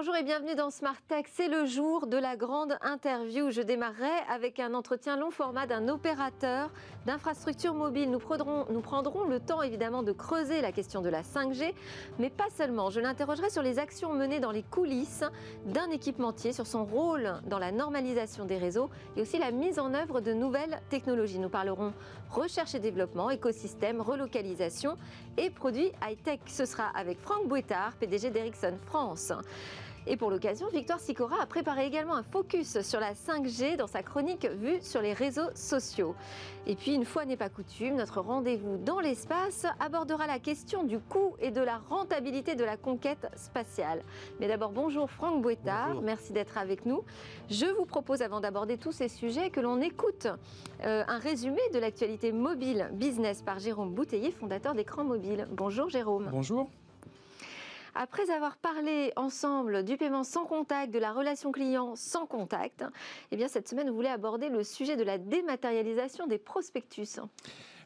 Bonjour et bienvenue dans Smart Tech. C'est le jour de la grande interview. Je démarrerai avec un entretien long format d'un opérateur d'infrastructures mobiles. Nous prendrons, le temps évidemment de creuser la question de la 5G, mais pas seulement. Je l'interrogerai sur les actions menées dans les coulisses d'un équipementier, sur son rôle dans la normalisation des réseaux et aussi la mise en œuvre de nouvelles technologies. Nous parlerons recherche et développement, écosystème, relocalisation et produits high-tech. Ce sera avec Franck Bouettard, PDG d'Ericsson France. Et pour l'occasion, Victoire Sicora a préparé également un focus sur la 5G dans sa chronique vue sur les réseaux sociaux. Et puis, une fois n'est pas coutume, notre rendez-vous dans l'espace abordera la question du coût et de la rentabilité de la conquête spatiale. Mais d'abord, bonjour Franck Bouettard, merci d'être avec nous. Je vous propose, avant d'aborder tous ces sujets, que l'on écoute euh, un résumé de l'actualité mobile business par Jérôme Bouteiller, fondateur d'Écran Mobile. Bonjour Jérôme. Bonjour. Après avoir parlé ensemble du paiement sans contact, de la relation client sans contact, eh bien cette semaine, vous voulez aborder le sujet de la dématérialisation des prospectus.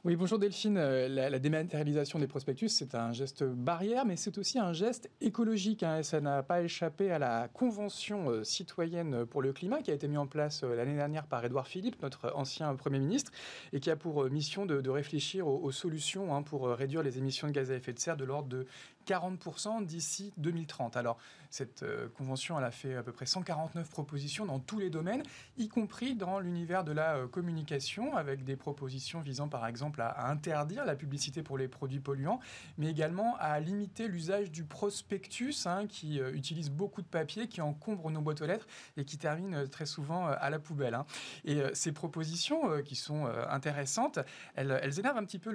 Oui, bonjour Delphine. Euh, la, dématérialisation des prospectus, c'est un geste barrière, mais c'est aussi un geste écologique. Hein, ça n'a pas échappé à la Convention euh, citoyenne pour le climat qui a été mise en place euh, l'année dernière par Édouard Philippe, notre ancien Premier ministre, et qui a pour mission de, réfléchir aux, solutions hein, pour réduire les émissions de gaz à effet de serre de l'ordre de 40% d'ici 2030. Alors, cette convention, elle a fait à peu près 149 propositions dans tous les domaines, y compris dans l'univers de la communication, avec des propositions visant par exemple à, interdire la publicité pour les produits polluants, mais également à limiter l'usage du prospectus, hein, qui euh, utilise beaucoup de papier, qui encombre nos boîtes aux lettres et qui termine euh, très souvent euh, à la poubelle. Hein. Et ces propositions, qui sont intéressantes, elles, elles, énervent un petit peu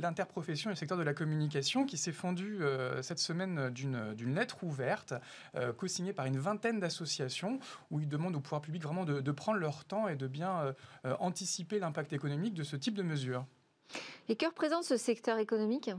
l'interprofession et le secteur de la communication, qui s'est fondu cette semaine d'une lettre ouverte, co-signée par une vingtaine d'associations, où ils demandent au pouvoir public vraiment de, de prendre leur temps et de bien anticiper l'impact économique de ce type de mesures. Et que représente ce secteur économique?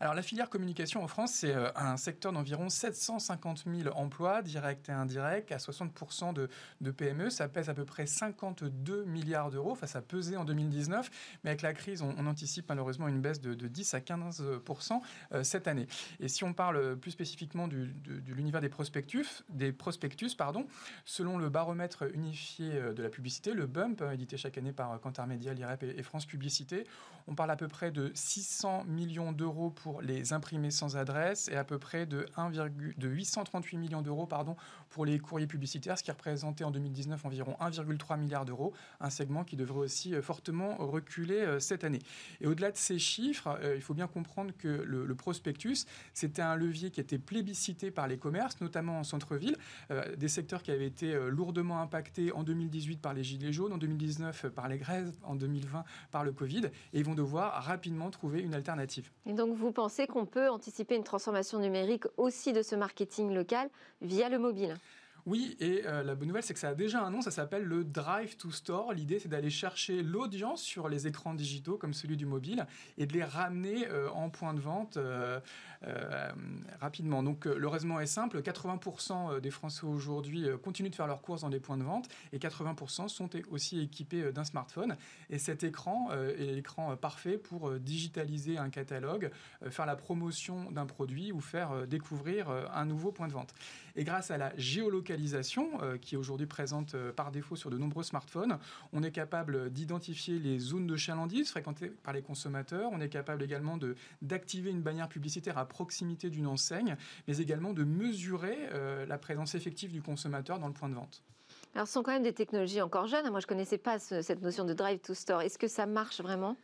Alors la filière communication en France, c'est euh, un secteur d'environ 750 000 emplois, directs et indirects, à 60% de, PME. Ça pèse à peu près 52 milliards d'euros. Enfin, ça pesait en 2019, mais avec la crise, on, anticipe malheureusement une baisse de, 10 à 15% euh, cette année. Et si on parle plus spécifiquement de, l'univers des prospectus, des prospectus pardon, selon le baromètre unifié euh, de la publicité, le BUMP, édité chaque année par Cantar Media, l'IREP et France Publicité, on parle à peu près de 600 millions d'euros pour les imprimés sans adresse et à peu près de, 1, de 838 millions d'euros pardon, pour les courriers publicitaires, ce qui représentait en 2019 environ 1,3 milliard d'euros, un segment qui devrait aussi euh, fortement reculer euh, cette année. Et au-delà de ces chiffres, euh, il faut bien comprendre que le, prospectus, c'était un levier qui était plébiscité par les commerces, notamment en centre-ville, des secteurs qui avaient été lourdement impactés en 2018 par les gilets jaunes, en 2019 par les grèves, en 2020 par le Covid, et ils vont devoir rapidement trouver une alternative. Et donc vous pensez qu'on peut anticiper une transformation numérique aussi de ce marketing local via le mobile oui, et euh, la bonne nouvelle, c'est que ça a déjà un nom, ça s'appelle le Drive to Store. L'idée, c'est d'aller chercher l'audience sur les écrans digitaux comme celui du mobile et de les ramener euh, en point de vente euh, rapidement. Donc le raisonnement est simple, 80% des Français aujourd'hui continuent de faire leurs courses dans des points de vente et 80% sont aussi équipés d'un smartphone. Et cet écran est l'écran parfait pour digitaliser un catalogue, faire la promotion d'un produit ou faire découvrir un nouveau point de vente. Et grâce à la géolocalisation, euh, qui est aujourd'hui présente euh, par défaut sur de nombreux smartphones. On est capable d'identifier les zones de chalandise fréquentées par les consommateurs. On est capable également d'activer une bannière publicitaire à proximité d'une enseigne, mais également de mesurer euh, la présence effective du consommateur dans le point de vente. Alors, ce sont quand même des technologies encore jeunes. Moi, je ne connaissais pas cette notion de drive to store. Est-ce que ça marche vraiment?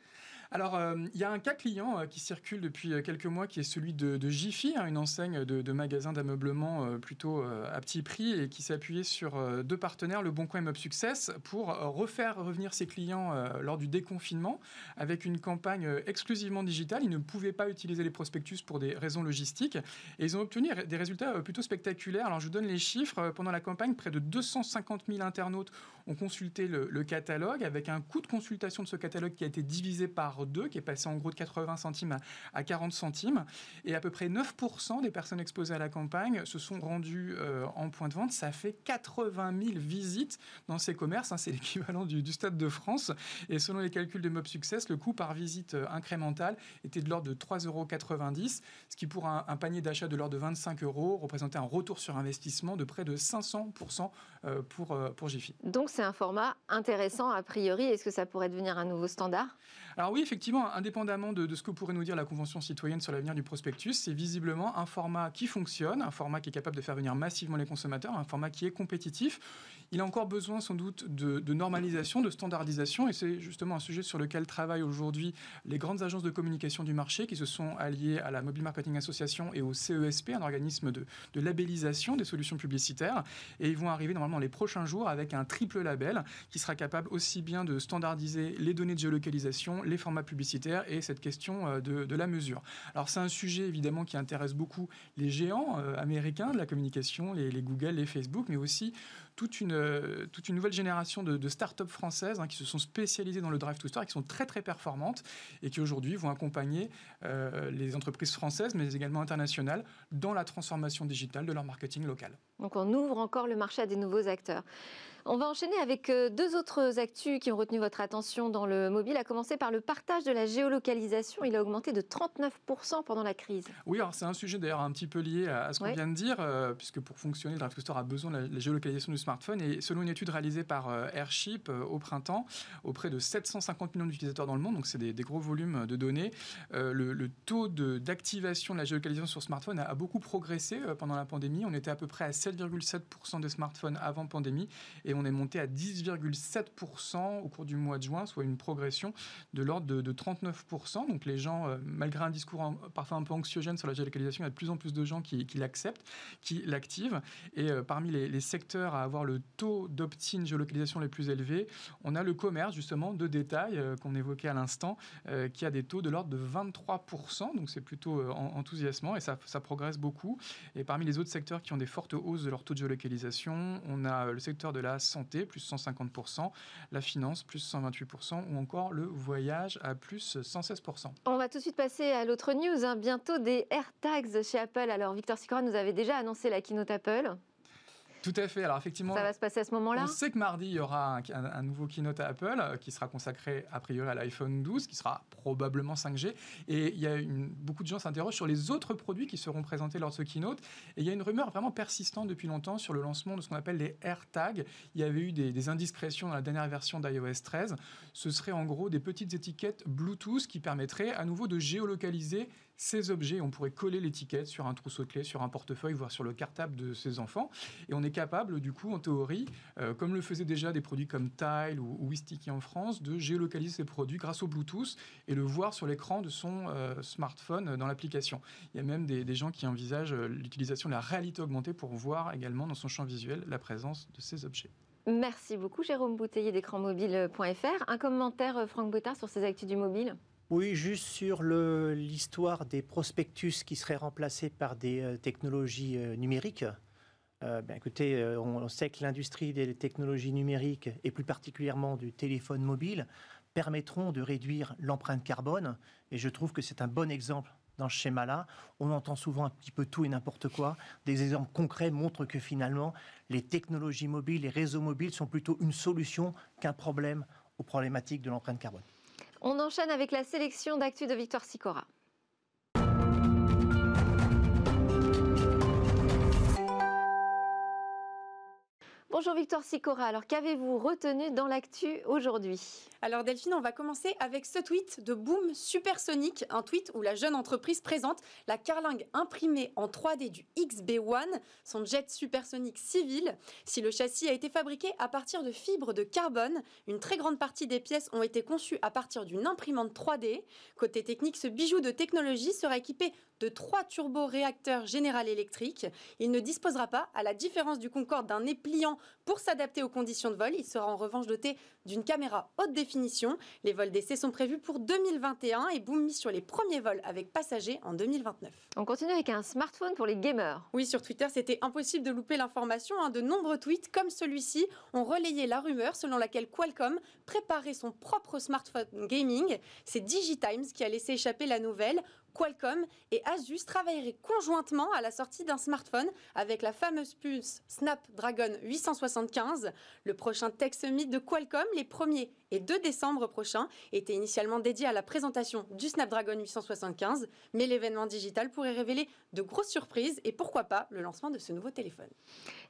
Alors, euh, il y a un cas client euh, qui circule depuis euh, quelques mois qui est celui de, de Jiffy, hein, une enseigne de, magasins d'ameublement plutôt à petit prix et qui s'est appuyé sur deux partenaires, Le Bon Coin et Mob Success, pour refaire revenir ses clients lors du déconfinement avec une campagne exclusivement digitale. Ils ne pouvaient pas utiliser les prospectus pour des raisons logistiques et ils ont obtenu des résultats plutôt spectaculaires. Alors, je vous donne les chiffres. Pendant la campagne, près de 250 000 internautes ont consulté le, catalogue avec un coût de consultation de ce catalogue qui a été divisé par deux, qui est passé en gros de 80 centimes à, 40 centimes. Et à peu près 9% des personnes exposées à la campagne se sont rendues euh, en point de vente. Ça fait 80 000 visites dans ces commerces. Hein. c'est l'équivalent du, Stade de France. Et selon les calculs de Mob Success, le coût par visite euh, incrémentale était de l'ordre de 3,90 euros, ce qui pour un, panier d'achat de l'ordre de 25 euros représentait un retour sur investissement de près de 500% euh, pour, euh, pour Jiffy. C'est un format intéressant a priori. Est-ce que ça pourrait devenir un nouveau standard? Alors oui, effectivement, indépendamment de, ce que pourrait nous dire la Convention citoyenne sur l'avenir du prospectus, c'est visiblement un format qui fonctionne, un format qui est capable de faire venir massivement les consommateurs, un format qui est compétitif. Il a encore besoin sans doute de, normalisation, de standardisation, et c'est justement un sujet sur lequel travaillent aujourd'hui les grandes agences de communication du marché qui se sont alliées à la Mobile Marketing Association et au CESP, un organisme de, labellisation des solutions publicitaires, et ils vont arriver normalement les prochains jours avec un triple label qui sera capable aussi bien de standardiser les données de géolocalisation, les formats publicitaires et cette question euh, de, la mesure. Alors c'est un sujet évidemment qui intéresse beaucoup les géants euh, américains de la communication, les, Google, les Facebook, mais aussi toute une, euh, toute une nouvelle génération de, de start-up françaises hein, qui se sont spécialisées dans le drive to store qui sont très très performantes et qui aujourd'hui vont accompagner les entreprises françaises mais également internationales dans la transformation digitale de leur marketing local. Donc on ouvre encore le marché à des nouveaux acteurs. On va enchaîner avec euh, deux autres actus qui ont retenu votre attention dans le mobile, à commencer par le partage de la géolocalisation. Il a augmenté de 39% pendant la crise. Oui, alors c'est un sujet d'ailleurs un petit peu lié à ce qu'on vient de dire, euh, puisque pour fonctionner, le Drive Store a besoin de la, géolocalisation du smartphone. Et selon une étude réalisée par euh, Airship au printemps, auprès de 750 millions d'utilisateurs dans le monde, donc c'est des, gros volumes de données, le, taux d'activation de, la géolocalisation sur smartphone a, a beaucoup progressé pendant la pandémie. On était à peu près à 7,7% des smartphones avant pandémie et on est monté à 10,7% au cours du mois de juin, soit une progression de l'ordre de, 39%. Donc les gens, euh, malgré un discours parfois un peu anxiogène sur la géolocalisation, il y a de plus en plus de gens qui, l'acceptent, qui l'activent. Et euh, parmi les, secteurs à avoir le taux d'opt-in géolocalisation les plus élevés, on a le commerce justement de détail euh, qu'on évoquait à l'instant, qui a des taux de l'ordre de 23%. Donc c'est plutôt enthousiasmant et ça, progresse beaucoup. Et parmi les autres secteurs qui ont des fortes hausses de leur taux de géolocalisation, on a le secteur de la santé, plus 150%, la finance, plus 128%, ou encore le voyage à plus 116%. On va tout de suite passer à l'autre news, hein. bientôt des AirTags chez Apple. Alors Victor Sicora nous avait déjà annoncé la keynote Apple. Tout à fait. Alors effectivement, ça va se passer à ce moment-là. On sait que mardi il y aura un, nouveau keynote à Apple euh, qui sera consacré a priori à l'iPhone 12, qui sera probablement 5G. Et il y a une, beaucoup de gens s'interrogent sur les autres produits qui seront présentés lors de ce keynote. Et il y a une rumeur vraiment persistante depuis longtemps sur le lancement de ce qu'on appelle les AirTags. Il y avait eu des, des indiscrétions dans la dernière version d'iOS 13. Ce serait en gros des petites étiquettes Bluetooth qui permettraient à nouveau de géolocaliser ces objets. On pourrait coller l'étiquette sur un trousseau de clés, sur un portefeuille, voire sur le cartable de ses enfants. Et on est capable, du coup, en théorie, euh, comme le faisaient déjà des produits comme Tile ou, ou en France, de géolocaliser ces produits grâce au Bluetooth et le voir sur l'écran de son euh, smartphone dans l'application. Il y a même des, gens qui envisagent euh, l'utilisation de la réalité augmentée pour voir également dans son champ visuel la présence de ces objets. Merci beaucoup, Jérôme Bouteiller d'écranmobile.fr. Un commentaire, Franck Boutard, sur ces actus du mobile? Oui, juste sur l'histoire des prospectus qui seraient remplacés par des euh, technologies euh, numériques. Euh, ben, écoutez, on, sait que l'industrie des technologies numériques, et plus particulièrement du téléphone mobile, permettront de réduire l'empreinte carbone. Et je trouve que c'est un bon exemple dans ce schéma-là. On entend souvent un petit peu tout et n'importe quoi. Des exemples concrets montrent que finalement, les technologies mobiles, les réseaux mobiles sont plutôt une solution qu'un problème aux problématiques de l'empreinte carbone. On enchaîne avec la sélection d'actu de Victor Sicora. Bonjour Victor Sicora, alors qu'avez-vous retenu dans l'actu aujourd'hui? Alors Delphine, on va commencer avec ce tweet de Boom Supersonic, un tweet où la jeune entreprise présente la carlingue imprimée en 3D du XB1, son jet supersonique civil. Si le châssis a été fabriqué à partir de fibres de carbone, une très grande partie des pièces ont été conçues à partir d'une imprimante 3D. Côté technique, ce bijou de technologie sera équipé de trois turboréacteurs General Electric. Il ne disposera pas, à la différence du Concorde, d'un nez pliant pour s'adapter aux conditions de vol. Il sera en revanche doté d'une caméra haute définition. Les vols d'essai sont prévus pour 2021 et Boom mise sur les premiers vols avec passagers en 2029. On continue avec un smartphone pour les gamers. Oui, sur Twitter, c'était impossible de louper l'information. Hein. De nombreux tweets comme celui-ci ont relayé la rumeur selon laquelle Qualcomm préparait son propre smartphone gaming. C'est DigiTimes qui a laissé échapper la nouvelle. Qualcomm et Asus travailleraient conjointement à la sortie d'un smartphone avec la fameuse puce Snapdragon 875. Le prochain Tech Summit de Qualcomm, les 1er et 2 décembre prochains, était initialement dédié à la présentation du Snapdragon 875, mais l'événement digital pourrait révéler de grosses surprises et pourquoi pas le lancement de ce nouveau téléphone.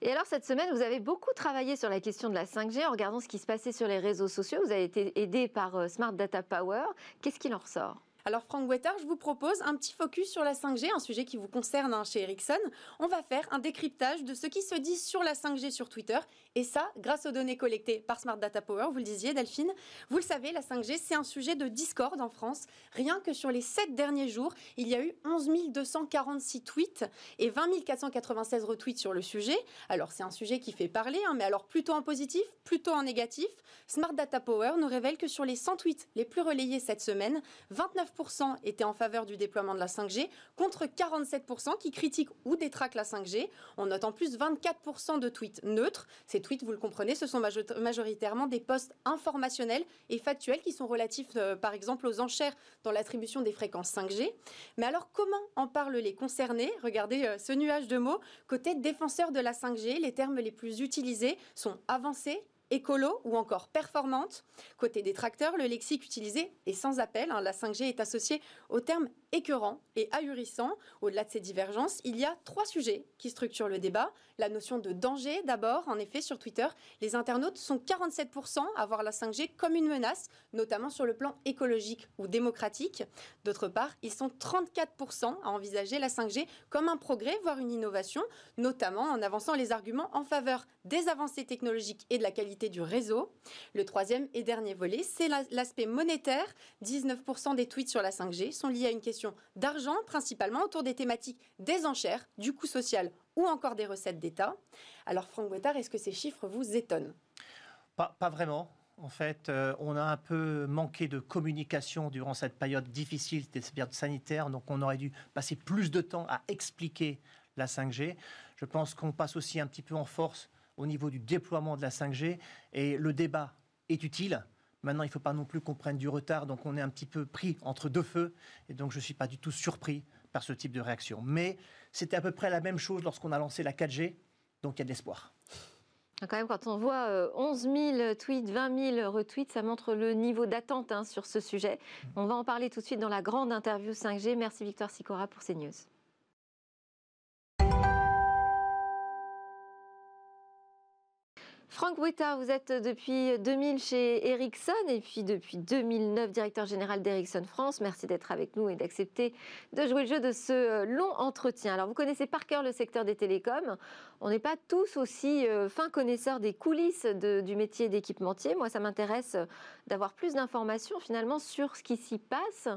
Et alors cette semaine, vous avez beaucoup travaillé sur la question de la 5G en regardant ce qui se passait sur les réseaux sociaux. Vous avez été aidé par euh, Smart Data Power. Qu'est-ce qu'il en ressort? Alors Franck Wetter, je vous propose un petit focus sur la 5G, un sujet qui vous concerne hein, chez Ericsson. On va faire un décryptage de ce qui se dit sur la 5G sur Twitter, et ça grâce aux données collectées par Smart Data Power, vous le disiez Delphine. Vous le savez, la 5G, c'est un sujet de discorde en France. Rien que sur les 7 derniers jours, il y a eu 11 246 tweets et 20 496 retweets sur le sujet. Alors c'est un sujet qui fait parler, hein, mais alors plutôt en positif, plutôt en négatif? Smart Data Power nous révèle que sur les 100 tweets les plus relayés cette semaine, 29 étaient en faveur du déploiement de la 5G, contre 47% qui critiquent ou détraquent la 5G. On note en plus 24% de tweets neutres. Ces tweets, vous le comprenez, ce sont majoritairement des posts informationnels et factuels qui sont relatifs, euh, par exemple, aux enchères dans l'attribution des fréquences 5G. Mais alors, comment en parlent les concernés? Regardez euh, ce nuage de mots. Côté défenseur de la 5G, les termes les plus utilisés sont avancés, écolo ou encore performante. Côté des tracteurs, le lexique utilisé est sans appel. Hein. La 5G est associée au terme écœurant et ahurissant. Au-delà de ces divergences, il y a trois sujets qui structurent le débat. La notion de danger, d'abord. En effet, sur Twitter, les internautes sont 47% à voir la 5G comme une menace, notamment sur le plan écologique ou démocratique. D'autre part, ils sont 34% à envisager la 5G comme un progrès, voire une innovation, notamment en avançant les arguments en faveur des avancées technologiques et de la qualité du réseau. Le troisième et dernier volet, c'est l'aspect monétaire. 19% des tweets sur la 5G sont liés à une question d'argent, principalement autour des thématiques des enchères, du coût social ou encore des recettes d'État. Alors Franck Boitard, est-ce que ces chiffres vous étonnent? Pas, vraiment. En fait, euh, on a un peu manqué de communication durant cette période difficile, cette période sanitaire, donc on aurait dû passer plus de temps à expliquer la 5G. Je pense qu'on passe aussi un petit peu en force au niveau du déploiement de la 5G et le débat est utile. Maintenant, il ne faut pas non plus qu'on prenne du retard, donc on est un petit peu pris entre deux feux, et donc je ne suis pas du tout surpris par ce type de réaction. Mais c'était à peu près la même chose lorsqu'on a lancé la 4G, donc il y a de l'espoir. Quand même, quand on voit 11 euh, 000 tweets, 20 000 retweets, ça montre le niveau d'attente hein, sur ce sujet. Mm. On va en parler tout de suite dans la grande interview 5G. Merci Victoire Sicora pour ces news. Franck Wetta, vous êtes depuis 2000 chez Ericsson et puis depuis 2009 directeur général d'Ericsson France. Merci d'être avec nous et d'accepter de jouer le jeu de ce euh, long entretien. Alors vous connaissez par cœur le secteur des télécoms. On n'est pas tous aussi euh, fins connaisseurs des coulisses du métier d'équipementier. Moi, ça m'intéresse d'avoir plus d'informations finalement sur ce qui s'y passe.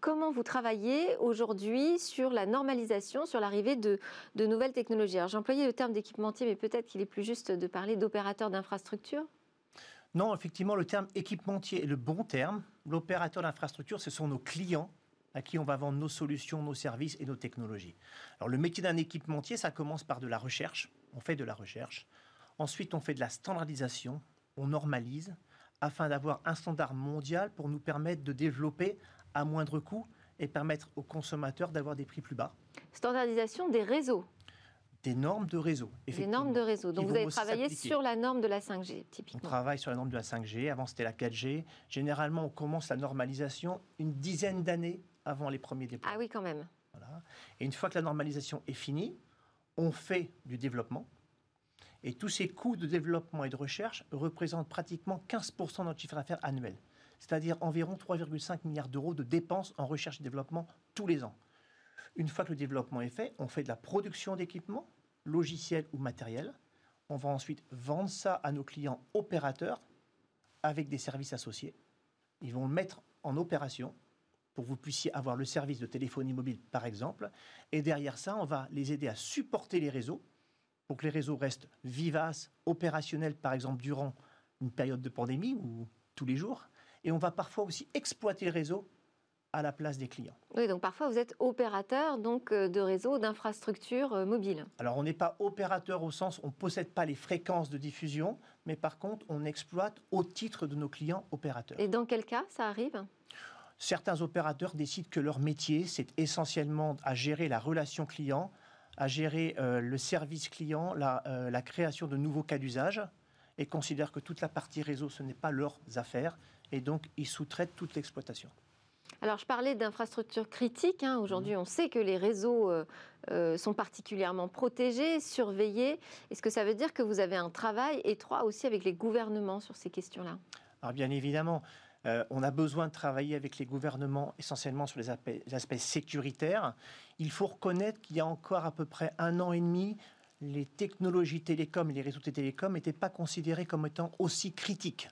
comment vous travaillez aujourd'hui sur la normalisation, sur l'arrivée de, de nouvelles technologies? Alors j'employais le terme d'équipementier, mais peut-être qu'il est plus juste de parler d'opérateur d'infrastructure Non, effectivement, le terme équipementier est le bon terme. L'opérateur d'infrastructure, ce sont nos clients à qui on va vendre nos solutions, nos services et nos technologies. Alors le métier d'un équipementier, ça commence par de la recherche. On fait de la recherche. Ensuite, on fait de la standardisation. On normalise afin d'avoir un standard mondial pour nous permettre de développer à moindre coût et permettre aux consommateurs d'avoir des prix plus bas. Standardisation des réseaux des normes de réseau. Des normes de réseau. Donc vous avez travaillé sur la norme de la 5G, typiquement. On travaille sur la norme de la 5G. Avant, c'était la 4G. Généralement, on commence la normalisation une dizaine d'années avant les premiers déploiements. Ah oui, quand même. Voilà. Et une fois que la normalisation est finie, on fait du développement. Et tous ces coûts de développement et de recherche représentent pratiquement 15% de notre chiffre d'affaires annuel. C'est-à-dire environ 3,5 milliards d'euros de dépenses en recherche et développement tous les ans. Une fois que le développement est fait, on fait de la production d'équipements, logiciels ou matériels. On va ensuite vendre ça à nos clients opérateurs avec des services associés. Ils vont le mettre en opération pour que vous puissiez avoir le service de téléphonie mobile, par exemple. Et derrière ça, on va les aider à supporter les réseaux pour que les réseaux restent vivaces, opérationnels, par exemple, durant une période de pandémie ou tous les jours. Et on va parfois aussi exploiter le réseau à la place des clients. Oui, donc parfois vous êtes opérateur donc euh, de réseaux, d'infrastructures euh, mobiles. Alors on n'est pas opérateur au sens, on ne possède pas les fréquences de diffusion, mais par contre on exploite au titre de nos clients opérateurs. Et dans quel cas ça arrive? Certains opérateurs décident que leur métier, c'est essentiellement à gérer la relation client, à gérer euh, le service client, la, la création de nouveaux cas d'usage, et considèrent que toute la partie réseau, ce n'est pas leurs affaires, et donc ils sous-traitent toute l'exploitation. Alors, je parlais d'infrastructures critiques. Hein. Aujourd'hui, mmh. on sait que les réseaux euh, euh, sont particulièrement protégés, surveillés. Est-ce que ça veut dire que vous avez un travail étroit aussi avec les gouvernements sur ces questions-là? Alors, bien évidemment. Euh, on a besoin de travailler avec les gouvernements essentiellement sur les aspects, sécuritaires. Il faut reconnaître qu'il y a encore à peu près un an et demi, les technologies télécoms et les réseaux télécoms n'étaient pas considérés comme étant aussi critiques.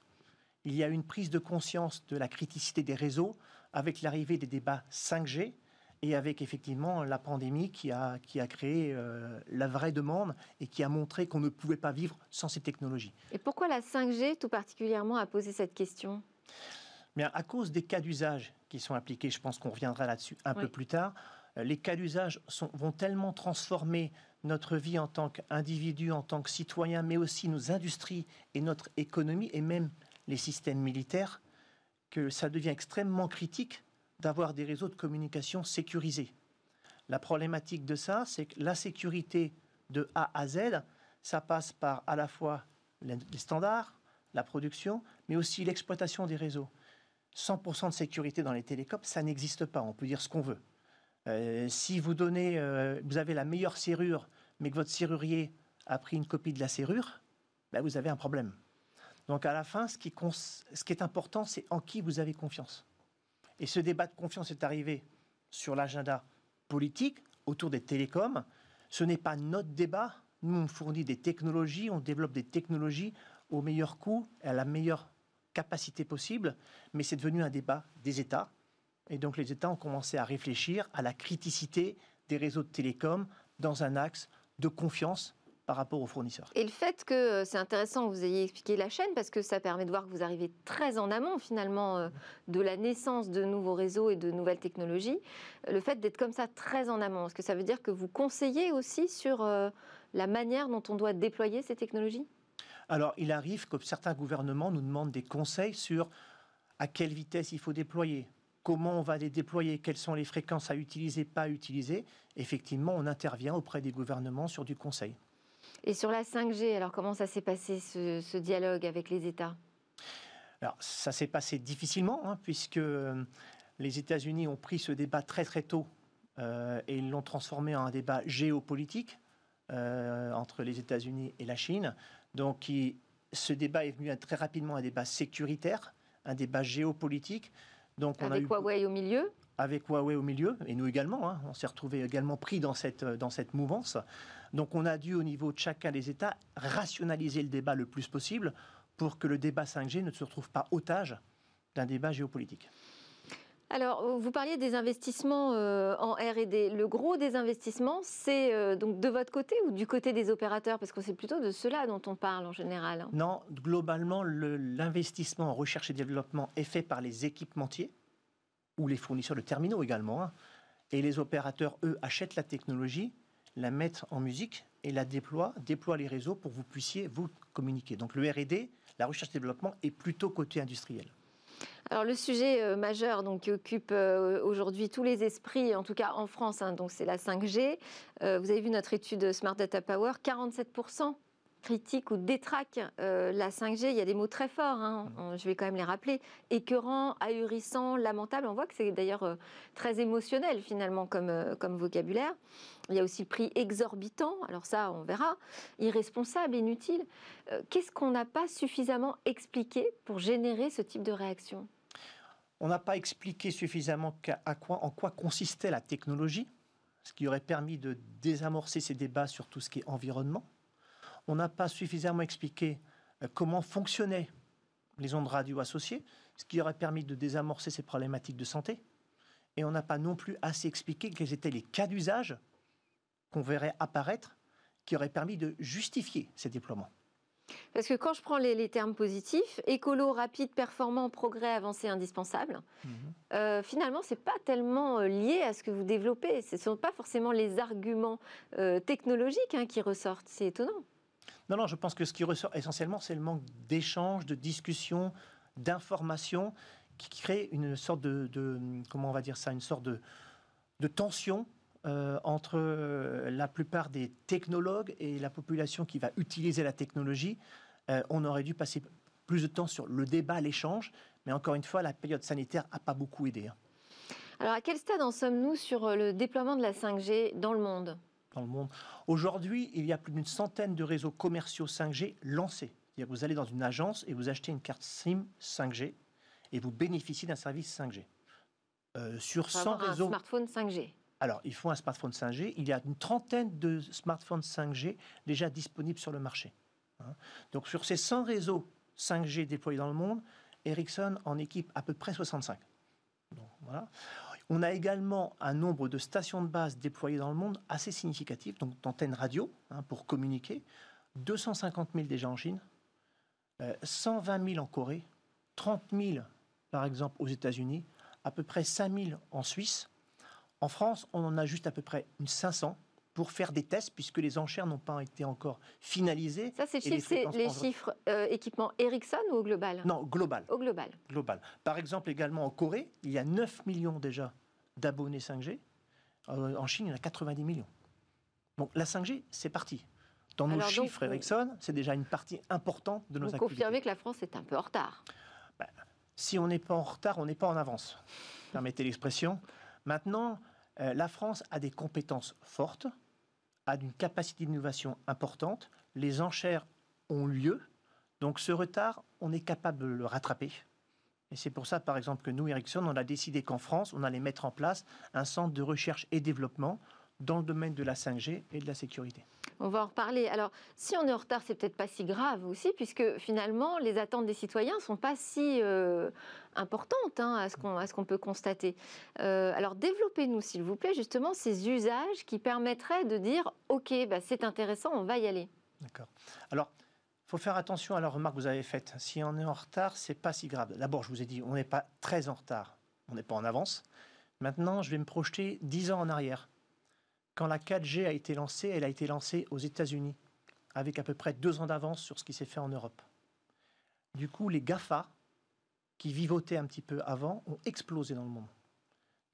Il y a une prise de conscience de la criticité des réseaux avec l'arrivée des débats 5G et avec effectivement la pandémie qui a, qui a créé euh, la vraie demande et qui a montré qu'on ne pouvait pas vivre sans ces technologies. Et pourquoi la 5G tout particulièrement a posé cette question? Bien, À cause des cas d'usage qui sont appliqués, je pense qu'on reviendra là-dessus un peu plus tard, euh, les cas d'usage vont tellement transformer notre vie en tant qu'individu, en tant que citoyen, mais aussi nos industries et notre économie et même les systèmes militaires, que ça devient extrêmement critique d'avoir des réseaux de communication sécurisés. La problématique de ça, c'est que la sécurité de A à Z, ça passe par à la fois les standards, la production, mais aussi l'exploitation des réseaux. 100% de sécurité dans les télécoms, ça n'existe pas. On peut dire ce qu'on veut. Euh, si vous donnez, euh, vous avez la meilleure serrure, mais que votre serrurier a pris une copie de la serrure, ben vous avez un problème. Donc à la fin, ce qui, est important, c'est en qui vous avez confiance. Et ce débat de confiance est arrivé sur l'agenda politique autour des télécoms. Ce n'est pas notre débat. Nous, on fournit des technologies, on développe des technologies au meilleur coût et à la meilleure capacité possible, mais c'est devenu un débat des États. Et donc les États ont commencé à réfléchir à la criticité des réseaux de télécoms dans un axe de confiance par rapport aux fournisseurs. Et le fait que euh, c'est intéressant que vous ayez expliqué la chaîne, parce que ça permet de voir que vous arrivez très en amont finalement euh, de la naissance de nouveaux réseaux et de nouvelles technologies. Le fait d'être comme ça très en amont, est-ce que ça veut dire que vous conseillez aussi sur euh, la manière dont on doit déployer ces technologies? Alors il arrive que certains gouvernements nous demandent des conseils sur à quelle vitesse il faut déployer, comment on va les déployer, quelles sont les fréquences à utiliser, pas utiliser. Effectivement, on intervient auprès des gouvernements sur du conseil. Et sur la 5G, alors comment ça s'est passé ce, dialogue avec les États? Alors ça s'est passé difficilement, hein, puisque euh, les États-Unis ont pris ce débat très très tôt euh, et ils l'ont transformé en un débat géopolitique euh, entre les États-Unis et la Chine. Donc ce débat est venu très rapidement un débat sécuritaire, un débat géopolitique. Donc, on avec a eu... Huawei au milieu avec Huawei au milieu, et nous également, hein, on s'est retrouvé également pris dans cette, dans cette mouvance. Donc on a dû, au niveau de chacun des États, rationaliser le débat le plus possible pour que le débat 5G ne se retrouve pas otage d'un débat géopolitique. Alors, vous parliez des investissements euh, en R&D. Le gros des investissements, c'est euh, donc de votre côté ou du côté des opérateurs? Parce que c'est plutôt de cela dont on parle en général. Non, globalement, l'investissement en recherche et développement est fait par les équipementiers ou les fournisseurs de terminaux également. Hein. Et les opérateurs, eux, achètent la technologie, la mettent en musique et la déploient, déploient les réseaux pour que vous puissiez vous communiquer. Donc le R&D, la recherche et développement, est plutôt côté industriel. Alors le sujet euh, majeur donc, qui occupe euh, aujourd'hui tous les esprits, en tout cas en France, hein, donc c'est la 5G. Euh, vous avez vu notre étude Smart Data Power, 47% critique ou détraque euh, la 5G, il y a des mots très forts, hein. mmh. je vais quand même les rappeler, écœurant, ahurissant, lamentable. On voit que c'est d'ailleurs euh, très émotionnel finalement comme, euh, comme vocabulaire. Il y a aussi le prix exorbitant, alors ça on verra, irresponsable, inutile. Qu'est-ce qu'on n'a pas suffisamment expliqué pour générer ce type de réaction? On n'a pas expliqué suffisamment en quoi consistait la technologie, ce qui aurait permis de désamorcer ces débats sur tout ce qui est environnement on n'a pas suffisamment expliqué euh, comment fonctionnaient les ondes radio associées, ce qui aurait permis de désamorcer ces problématiques de santé. Et on n'a pas non plus assez expliqué quels étaient les cas d'usage qu'on verrait apparaître qui auraient permis de justifier ces déploiements. Parce que quand je prends les, termes positifs, écolo, rapide, performant, progrès, avancé, indispensable, mhm. euh, finalement, ce n'est pas tellement euh, lié à ce que vous développez. Ce ne sont pas forcément les arguments euh, technologiques hein, qui ressortent. C'est étonnant. Non, non, je pense que ce qui ressort essentiellement, c'est le manque d'échange, de discussion, d'information qui crée une sorte de, comment on va dire ça, une sorte de, de tension euh, entre euh, la plupart des technologues et la population qui va utiliser la technologie. Euh, on aurait dû passer plus de temps sur le débat, l'échange, mais encore une fois, la période sanitaire n'a pas beaucoup aidé. Hein. Alors, à quel stade en sommes-nous sur le déploiement de la 5G dans le monde? Dans le monde. Aujourd'hui, il y a plus d'une centaine de réseaux commerciaux 5G lancés. Vous allez dans une agence et vous achetez une carte SIM 5G et vous bénéficiez d'un service 5G. sur 100 réseaux. Un smartphone 5G. Alors, il faut un smartphone 5G. Il y a une trentaine de smartphones 5G déjà disponibles sur le marché. Hein. Donc, sur ces 100 réseaux 5G déployés dans le monde, Ericsson en équipe à peu près 65. On a également un nombre de stations de base déployées dans le monde assez significatif, donc d'antennes radio hein, pour communiquer. 250 000 déjà en Chine, 120 euh, 000 en Corée, 30 000 par exemple aux États-Unis, à peu près 5 000 en Suisse, en France, on en a juste à peu près une 500 pour faire des tests, puisque les enchères n'ont pas été encore finalisées. Ça, c'est les, chiffres euh, équipement Ericsson ou au global? Non, global. Au global. Global. Par exemple, également en Corée, il y a 9 millions déjà d'abonnés 5G. Euh, en Chine, il y en a 90 millions. Donc la 5G, c'est parti. Dans nos chiffres Ericsson, c'est déjà une partie importante de nos vous activités. confirmez que la France est un peu en retard? Ben, Si on n'est pas en retard, on n'est pas en avance. Permettez l'expression. Maintenant, euh, la France a des compétences fortes, a une capacité d'innovation importante. Les enchères ont lieu. Donc ce retard, on est capable de le rattraper. Et c'est pour ça, par exemple, que nous, Ericsson, on a décidé qu'en France, on allait mettre en place un centre de recherche et développement dans le domaine de la 5G et de la sécurité. On va en reparler. Alors, si on est en retard, c'est peut-être pas si grave aussi, puisque finalement, les attentes des citoyens sont pas si euh, importantes hein, à ce qu'on peut constater. Euh, alors, développez-nous, s'il vous plaît, justement ces usages qui permettraient de dire, ok, bah, c'est intéressant, on va y aller. D'accord. Alors. Il faut faire attention à la remarque que vous avez faite. Si on est en retard, c'est pas si grave. D'abord, je vous ai dit, on n'est pas très en retard, on n'est pas en avance. Maintenant, je vais me projeter dix ans en arrière. Quand la 4G a été lancée, elle a été lancée aux États-Unis, avec à peu près deux ans d'avance sur ce qui s'est fait en Europe. Du coup, les GAFA, qui vivotaient un petit peu avant, ont explosé dans le monde.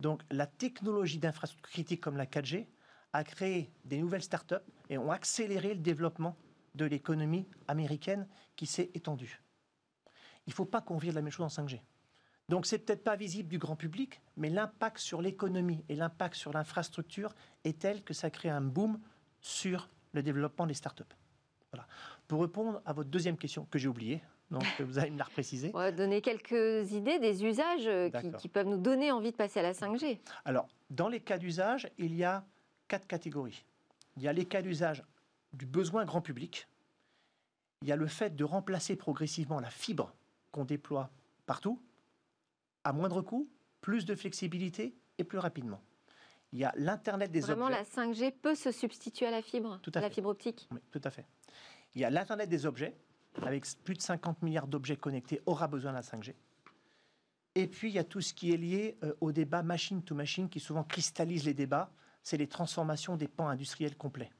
Donc la technologie d'infrastructure critique comme la 4G a créé des nouvelles startups et ont accéléré le développement de l'économie américaine qui s'est étendue. Il ne faut pas qu'on vienne la même chose en 5G. Donc c'est peut-être pas visible du grand public, mais l'impact sur l'économie et l'impact sur l'infrastructure est tel que ça crée un boom sur le développement des startups. Voilà. Pour répondre à votre deuxième question que j'ai oubliée, donc vous allez me la repréciser. On va donner quelques idées des usages euh, qui, peuvent nous donner envie de passer à la 5G. Alors, dans les cas d'usage, il y a quatre catégories. Il y a les cas d'usage du besoin grand public. Il y a le fait de remplacer progressivement la fibre qu'on déploie partout à moindre coût, plus de flexibilité et plus rapidement. Il y a l'Internet des objets. Vraiment, la 5G peut se substituer à la fibre, tout à, la fibre optique Oui, tout à fait. Il y a l'Internet des objets, avec plus de 50 milliards d'objets connectés, aura besoin de la 5G. Et puis, il y a tout ce qui est lié euh, au débat machine-to-machine, qui souvent cristallise les débats, c'est les transformations des pans industriels complets.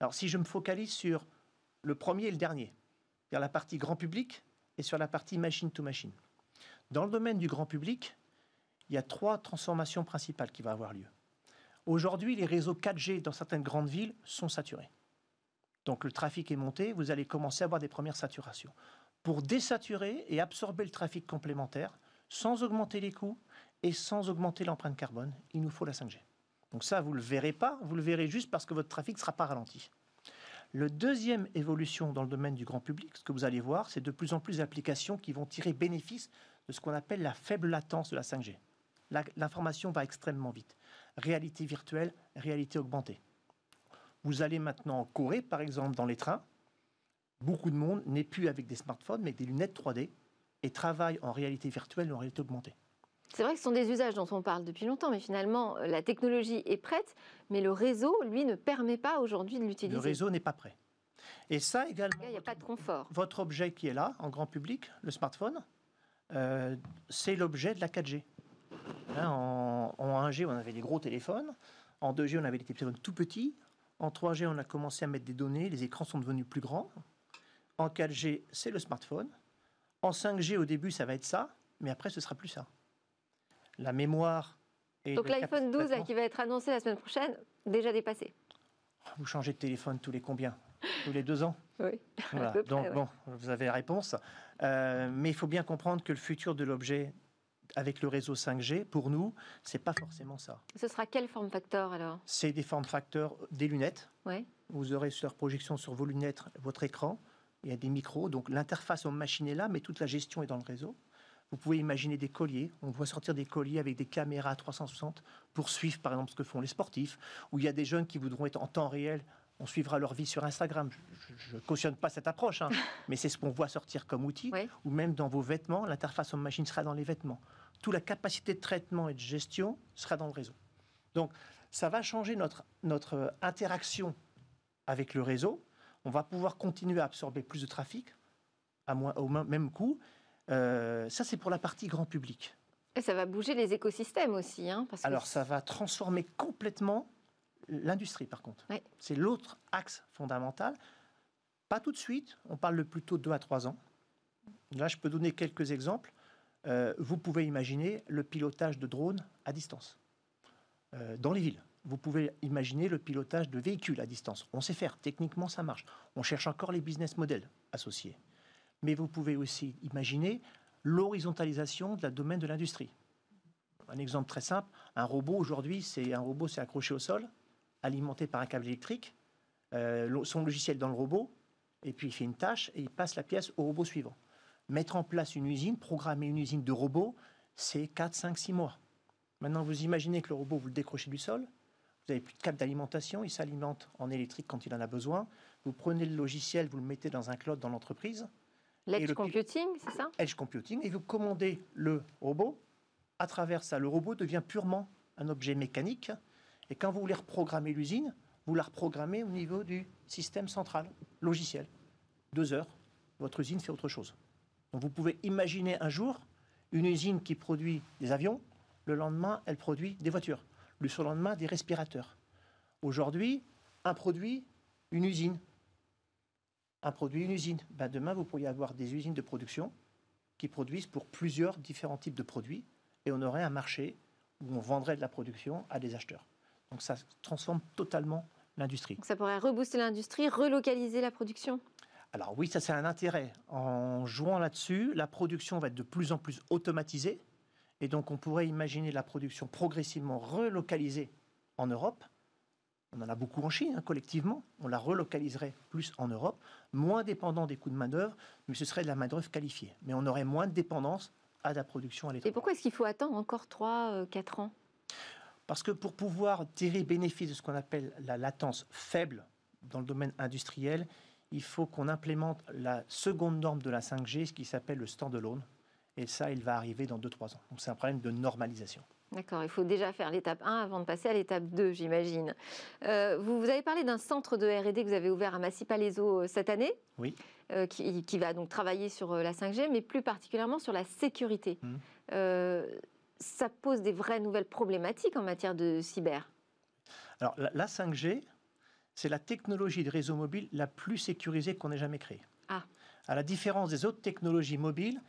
Alors, si je me focalise sur le premier et le dernier, c'est-à-dire la partie grand public et sur la partie machine-to-machine. Dans le domaine du grand public, il y a trois transformations principales qui vont avoir lieu. Aujourd'hui, les réseaux 4G dans certaines grandes villes sont saturés. Donc le trafic est monté, vous allez commencer à avoir des premières saturations. Pour désaturer et absorber le trafic complémentaire, sans augmenter les coûts et sans augmenter l'empreinte carbone, il nous faut la 5G. Donc ça, vous ne le verrez pas, vous le verrez juste parce que votre trafic ne sera pas ralenti. Le deuxième évolution dans le domaine du grand public, ce que vous allez voir, c'est de plus en plus d'applications qui vont tirer bénéfice de ce qu'on appelle la faible latence de la 5G. L'information va extrêmement vite. Réalité virtuelle, réalité augmentée. Vous allez maintenant en Corée, par exemple, dans les trains. Beaucoup de monde n'est plus avec des smartphones, mais avec des lunettes 3D et travaille en réalité virtuelle ou en réalité augmentée. C'est vrai que ce sont des usages dont on parle depuis longtemps, mais finalement, la technologie est prête, mais le réseau, lui, ne permet pas aujourd'hui de l'utiliser. Le réseau n'est pas prêt. Et ça également. Il n'y a pas de confort. Votre objet qui est là, en grand public, le smartphone, euh, c'est l'objet de la 4G. Hein, en, en 1G, on avait des gros téléphones. En 2G, on avait des téléphones tout petits. En 3G, on a commencé à mettre des données. Les écrans sont devenus plus grands. En 4G, c'est le smartphone. En 5G, au début, ça va être ça. Mais après, ce sera plus ça. La mémoire. Et Donc l'iPhone 12 là, capacité- qui va être annoncé la semaine prochaine, déjà dépassé. Vous changez de téléphone tous les combien? Tous les deux ans Oui. Voilà. peu près, Donc, ouais. bon, vous avez la réponse. Euh, mais il faut bien comprendre que le futur de l'objet avec le réseau 5G, pour nous, c'est pas forcément ça. Ce sera quel form factor alors? C'est des formes facteurs, des lunettes. Ouais. Vous aurez sur projection sur vos lunettes votre écran. Il y a des micros. Donc l'interface en machine est là, mais toute la gestion est dans le réseau. Vous pouvez imaginer des colliers. On voit sortir des colliers avec des caméras à 360 pour suivre, par exemple, ce que font les sportifs. Ou il y a des jeunes qui voudront être en temps réel. On suivra leur vie sur Instagram. Je ne cautionne pas cette approche, hein, mais c'est ce qu'on voit sortir comme outil. Ou même dans vos vêtements, l'interface en machine sera dans les vêtements. Toute la capacité de traitement et de gestion sera dans le réseau. Donc, ça va changer notre, notre interaction avec le réseau. On va pouvoir continuer à absorber plus de trafic à moins, au même- coût. Euh, ça, c'est pour la partie grand public. Et ça va bouger les écosystèmes aussi. Hein, parce que Alors, ça va transformer complètement l'industrie, par contre. Ouais. C'est l'autre axe fondamental. Pas tout de suite, on parle de plutôt 2 à 3 ans. Là, je peux donner quelques exemples. Euh, vous pouvez imaginer le pilotage de drones à distance euh, dans les villes. Vous pouvez imaginer le pilotage de véhicules à distance. On sait faire, techniquement ça marche. On cherche encore les business models associés. Mais vous pouvez aussi imaginer l'horizontalisation de la domaine de l'industrie. Un exemple très simple, un robot aujourd'hui, c'est un robot c'est accroché au sol, alimenté par un câble électrique, euh, son logiciel dans le robot, et puis il fait une tâche et il passe la pièce au robot suivant. Mettre en place une usine, programmer une usine de robots, c'est 4, 5, 6 mois. Maintenant, vous imaginez que le robot, vous le décrochez du sol, vous n'avez plus de câble d'alimentation, il s'alimente en électrique quand il en a besoin. Vous prenez le logiciel, vous le mettez dans un cloud dans l'entreprise, l'edge le computing, c'est ça? Edge Computing, et vous commandez le robot. À travers ça, le robot devient purement un objet mécanique. Et quand vous voulez reprogrammer l'usine, vous la reprogrammez au niveau du système central, logiciel. Deux heures, votre usine fait autre chose. Donc vous pouvez imaginer un jour une usine qui produit des avions, le lendemain, elle produit des voitures, le surlendemain, des respirateurs. Aujourd'hui, un produit, une usine. Un produit, une usine. Ben, demain, vous pourriez avoir des usines de production qui produisent pour plusieurs différents types de produits et on aurait un marché où on vendrait de la production à des acheteurs. Donc ça transforme totalement l'industrie. Donc ça pourrait rebooster l'industrie, relocaliser la production? Alors oui, ça c'est un intérêt. En jouant là-dessus, la production va être de plus en plus automatisée et donc on pourrait imaginer la production progressivement relocalisée en Europe. On en a beaucoup en Chine, hein, collectivement. On la relocaliserait plus en Europe, moins dépendant des coûts de main-d'œuvre, mais ce serait de la main-d'œuvre qualifiée. Mais on aurait moins de dépendance à la production à Et l'étranger. pourquoi est-ce qu'il faut attendre encore 3-4 ans? Parce que pour pouvoir tirer bénéfice de ce qu'on appelle la latence faible dans le domaine industriel, il faut qu'on implémente la seconde norme de la 5G, ce qui s'appelle le standalone. Et ça, il va arriver dans 2-3 ans. Donc c'est un problème de normalisation. D'accord, il faut déjà faire l'étape 1 avant de passer à l'étape 2, j'imagine. Euh, vous, vous avez parlé d'un centre de R&D que vous avez ouvert à Massy-Palaiseau euh, cette année, Oui. euh, qui, qui va donc travailler sur la 5G, mais plus particulièrement sur la sécurité. Euh, ça pose des vraies nouvelles problématiques en matière de cyber. Alors la, la 5G, c'est la technologie de réseau mobile la plus sécurisée qu'on ait jamais créée. Ah. À la différence des autres technologies mobiles,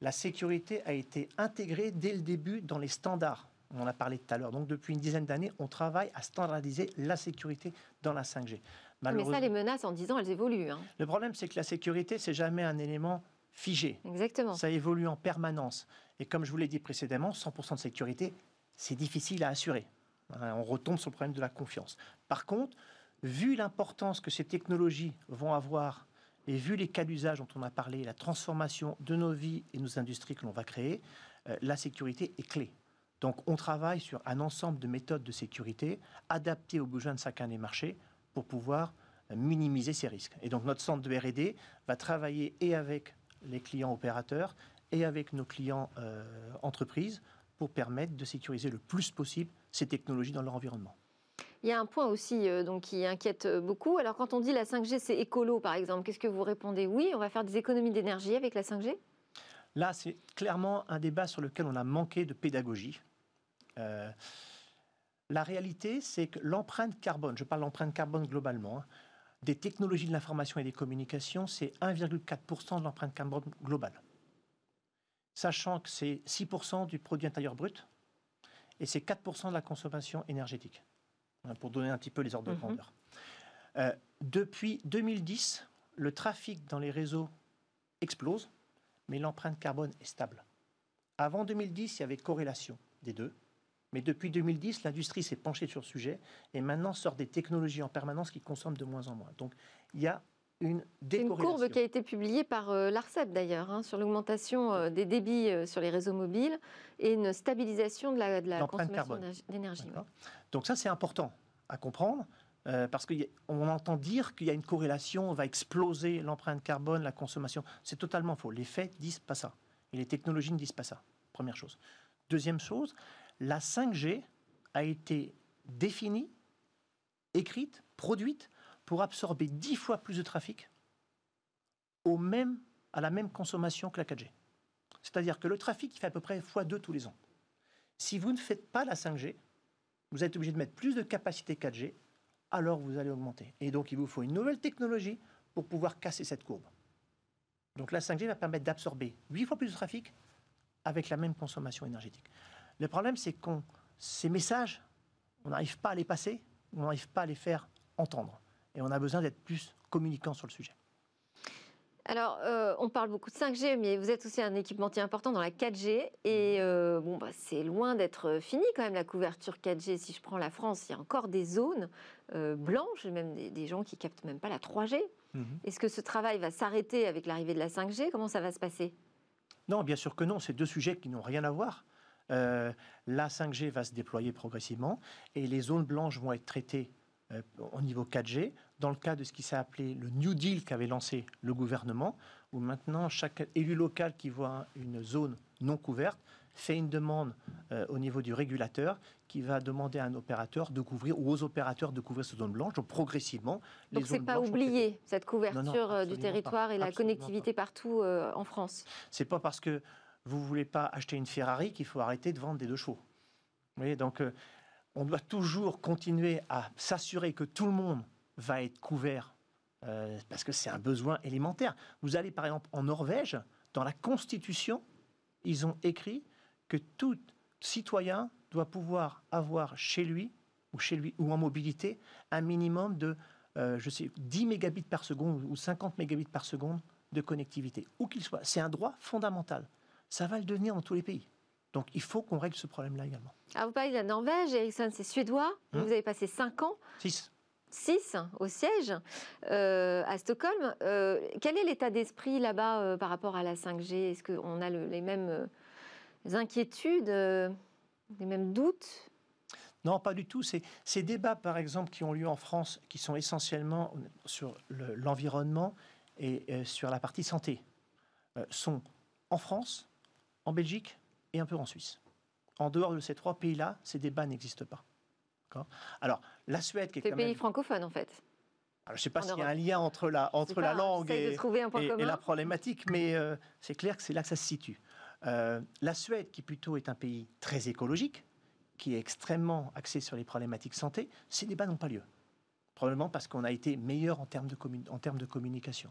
la sécurité a été intégrée dès le début dans les standards. On en a parlé tout à l'heure. Donc depuis une dizaine d'années, on travaille à standardiser la sécurité dans la 5G. Mais ça, les menaces, en 10 ans, elles évoluent. hein. Le problème, c'est que la sécurité, c'est jamais un élément figé. Exactement. Ça évolue en permanence. Et comme je vous l'ai dit précédemment, 100% de sécurité, c'est difficile à assurer. Hein, On retombe sur le problème de la confiance. Par contre, vu l'importance que ces technologies vont avoir et vu les cas d'usage dont on a parlé, la transformation de nos vies et nos industries que l'on va créer, euh, la sécurité est clé. Donc on travaille sur un ensemble de méthodes de sécurité adaptées aux besoins de chacun des marchés pour pouvoir minimiser ces risques. Et donc notre centre de R&D va travailler et avec les clients opérateurs et avec nos clients euh, entreprises pour permettre de sécuriser le plus possible ces technologies dans leur environnement. Il y a un point aussi euh, donc, qui inquiète beaucoup. Alors quand on dit la 5G c'est écolo par exemple, qu'est-ce que vous répondez? Oui, on va faire des économies d'énergie avec la 5G Là, c'est clairement un débat sur lequel on a manqué de pédagogie. Euh, la réalité, c'est que l'empreinte carbone, je parle d'empreinte carbone globalement, hein, des technologies de l'information et des communications, c'est 1,4% de l'empreinte carbone globale. Sachant que c'est 6% du produit intérieur brut et c'est 4% de la consommation énergétique, pour donner un petit peu les ordres de mhm. grandeur. Euh, depuis 2010, le trafic dans les réseaux explose mais l'empreinte carbone est stable. Avant 2010, il y avait corrélation des deux. Mais depuis 2010, l'industrie s'est penchée sur le sujet et maintenant sort des technologies en permanence qui consomment de moins en moins. Donc il y a une. Une courbe qui a été publiée par euh, l'ARCEP d'ailleurs, hein, sur l'augmentation euh, des débits euh, sur les réseaux mobiles et une stabilisation de la, de la consommation d'énergie. Donc ça c'est important à comprendre. Euh, parce qu'on entend dire qu'il y a une corrélation, on va exploser l'empreinte carbone, la consommation. C'est totalement faux. Les faits disent pas ça. Et les technologies ne disent pas ça. Première chose. Deuxième chose, la 5G a été définie, écrite, produite pour absorber 10 fois plus de trafic au même, à la même consommation que la 4G. C'est-à-dire que le trafic il fait à peu près x2 tous les ans. Si vous ne faites pas la 5G, vous êtes obligé de mettre plus de capacité 4G alors vous allez augmenter. Et donc, il vous faut une nouvelle technologie pour pouvoir casser cette courbe. Donc, la 5G va permettre d'absorber 8 fois plus de trafic avec la même consommation énergétique. Le problème, c'est que ces messages, on n'arrive pas à les passer, on n'arrive pas à les faire entendre. Et on a besoin d'être plus communicant sur le sujet. Alors, euh, on parle beaucoup de 5G, mais vous êtes aussi un équipementier important dans la 4G. Et euh, bon, bah, c'est loin d'être fini quand même la couverture 4G. Si je prends la France, il y a encore des zones euh, blanches, même des, gens qui captent même pas la 3G. Mhm. Est-ce que ce travail va s'arrêter avec l'arrivée de la 5G Comment ça va se passer? Non, bien sûr que non. C'est deux sujets qui n'ont rien à voir. La 5G va se déployer progressivement et les zones blanches vont être traitées euh, au niveau 4G, dans le cas de ce qui s'est appelé le New Deal qu'avait lancé le gouvernement, où maintenant chaque élu local qui voit une zone non couverte fait une demande euh, au niveau du régulateur qui va demander à un opérateur de couvrir ou aux opérateurs de couvrir cette zone blanche. Donc progressivement, les Donc c'est pas oublié cette couverture euh, du territoire et la connectivité partout en France. C'est pas parce que vous voulez pas acheter une Ferrari qu'il faut arrêter de vendre des deux chevaux. Donc on doit toujours continuer à s'assurer que tout le monde va être couvert euh, parce que c'est un besoin élémentaire. Vous allez par exemple en Norvège, dans la Constitution, ils ont écrit que tout citoyen doit pouvoir avoir chez lui ou chez lui ou en mobilité un minimum de euh, je sais 10 mégabits par seconde ou 50 mégabits par seconde de connectivité où qu'il soit. C'est un droit fondamental. Ça va le devenir dans tous les pays. Donc il faut qu'on règle ce problème-là également. Ah, vous parlez de la Norvège, Ericsson c'est suédois, hum. vous avez passé 5 ans. 6. 6 au siège euh, à Stockholm. Euh, quel est l'état d'esprit là-bas euh, par rapport à la 5G Est-ce qu'on a les mêmes inquiétudes, les mêmes doutes? Non, pas du tout. Ces débats, par exemple, qui ont lieu en France, qui sont essentiellement sur l'environnement et sur la partie santé, sont en France, en Belgique, et un peu en Suisse. En dehors de ces trois pays-là, ces débats n'existent pas. Alors, la Suède, qui est quand pays francophone, en fait. je ne sais pas s'il y a un lien entre la, entre la langue et, la problématique, mais euh, c'est clair que c'est là que ça se situe. Euh, la Suède, qui plutôt est un pays très écologique, qui est extrêmement axé sur les problématiques santé, ces débats n'ont pas lieu. Probablement parce qu'on a été meilleur en termes de, en termes de communication.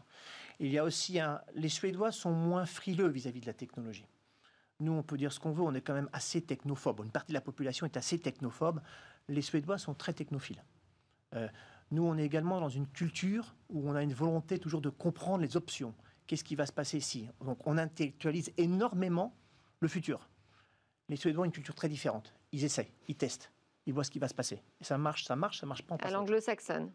Il y a aussi un... Les Suédois sont moins frileux vis à -vis de la technologie. Nous, on peut dire ce qu'on veut, on est quand même assez technophobe. Une partie de la population est assez technophobe. Les Suédois sont très technophiles. Euh, nous, on est également dans une culture où on a une volonté toujours de comprendre les options. Qu'est-ce qui va se passer ici? Donc, on intellectualise énormément le futur. Les Suédois ont une culture très différente. Ils essaient, ils testent, ils voient ce qui va se passer. Et ça marche, ça marche, ça marche pas. à l'anglo-saxonne.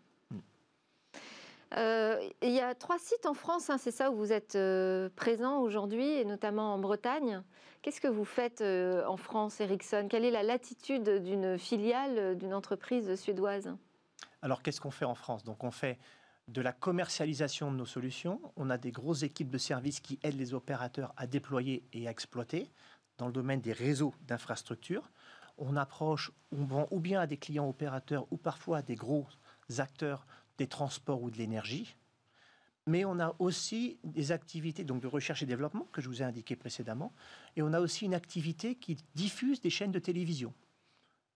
Euh, il y a trois sites en France, hein, c'est ça, où vous êtes euh, présent aujourd'hui, et notamment en Bretagne. Qu'est-ce que vous faites euh, en France, Ericsson? Quelle est la latitude d'une filiale d'une entreprise suédoise? Alors, qu'est-ce qu'on fait en France? Donc, on fait de la commercialisation de nos solutions. On a des grosses équipes de services qui aident les opérateurs à déployer et à exploiter dans le domaine des réseaux d'infrastructures. on approche, on vend ou bien à des clients opérateurs ou parfois à des gros acteurs des transports ou de l'énergie. Mais on a aussi des activités donc de recherche et développement que je vous ai indiqué précédemment, et on a aussi une activité qui diffuse des chaînes de télévision.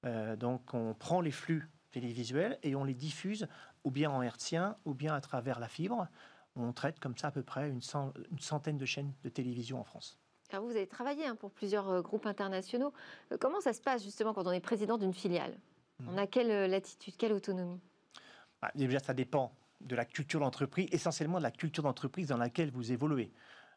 Euh, donc on prend les flux télévisuels et on les diffuse ou bien en hertzien ou bien à travers la fibre. On traite comme ça à peu près une, centaine de chaînes de télévision en France. Alors vous avez travaillé hein, pour plusieurs euh, groupes internationaux. Euh, comment ça se passe justement quand on est président d'une filiale? Hmm. On a quelle latitude, quelle autonomie? Ah, Déjà, ça dépend de la culture d'entreprise, essentiellement de la culture d'entreprise dans laquelle vous évoluez.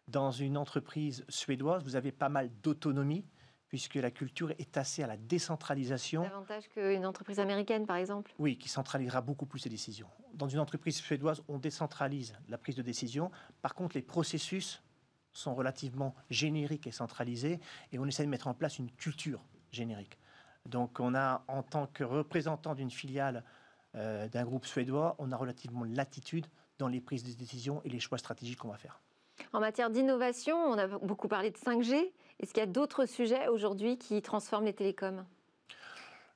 Dans une entreprise suédoise, vous avez pas mal d'autonomie puisque la culture est assez à la décentralisation. Davantage qu'une entreprise américaine, par exemple Oui, qui centralisera beaucoup plus ses décisions. Dans une entreprise suédoise, on décentralise la prise de décision. Par contre, les processus sont relativement génériques et centralisés, et on essaie de mettre en place une culture générique. Donc on a, en tant que représentant d'une filiale euh, d'un groupe suédois, on a relativement latitude dans les prises de décision et les choix stratégiques qu'on va faire. En matière d'innovation, on a beaucoup parlé de 5G. Est-ce qu'il y a d'autres sujets aujourd'hui qui transforment les télécoms?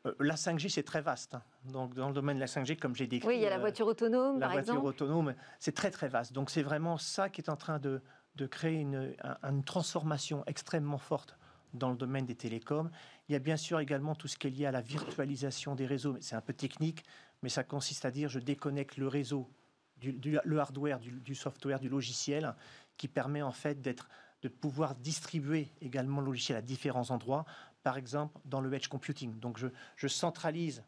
Euh, la 5G, c'est très vaste. Hein. Donc, dans le domaine de la 5G, comme j'ai décrit. Oui, il y a la euh, voiture autonome, par exemple. La voiture autonome, c'est très, très vaste. Donc, c'est vraiment ça qui est en train de, de créer une, une, transformation extrêmement forte dans le domaine des télécoms. Il y a bien sûr également tout ce qui est lié à la virtualisation des réseaux. C'est un peu technique, mais ça consiste à dire je déconnecte le réseau, du, le hardware, du, software, du logiciel, qui permet en fait de pouvoir distribuer également le logiciel à différents endroits, par exemple dans le edge computing. Donc je, je centralise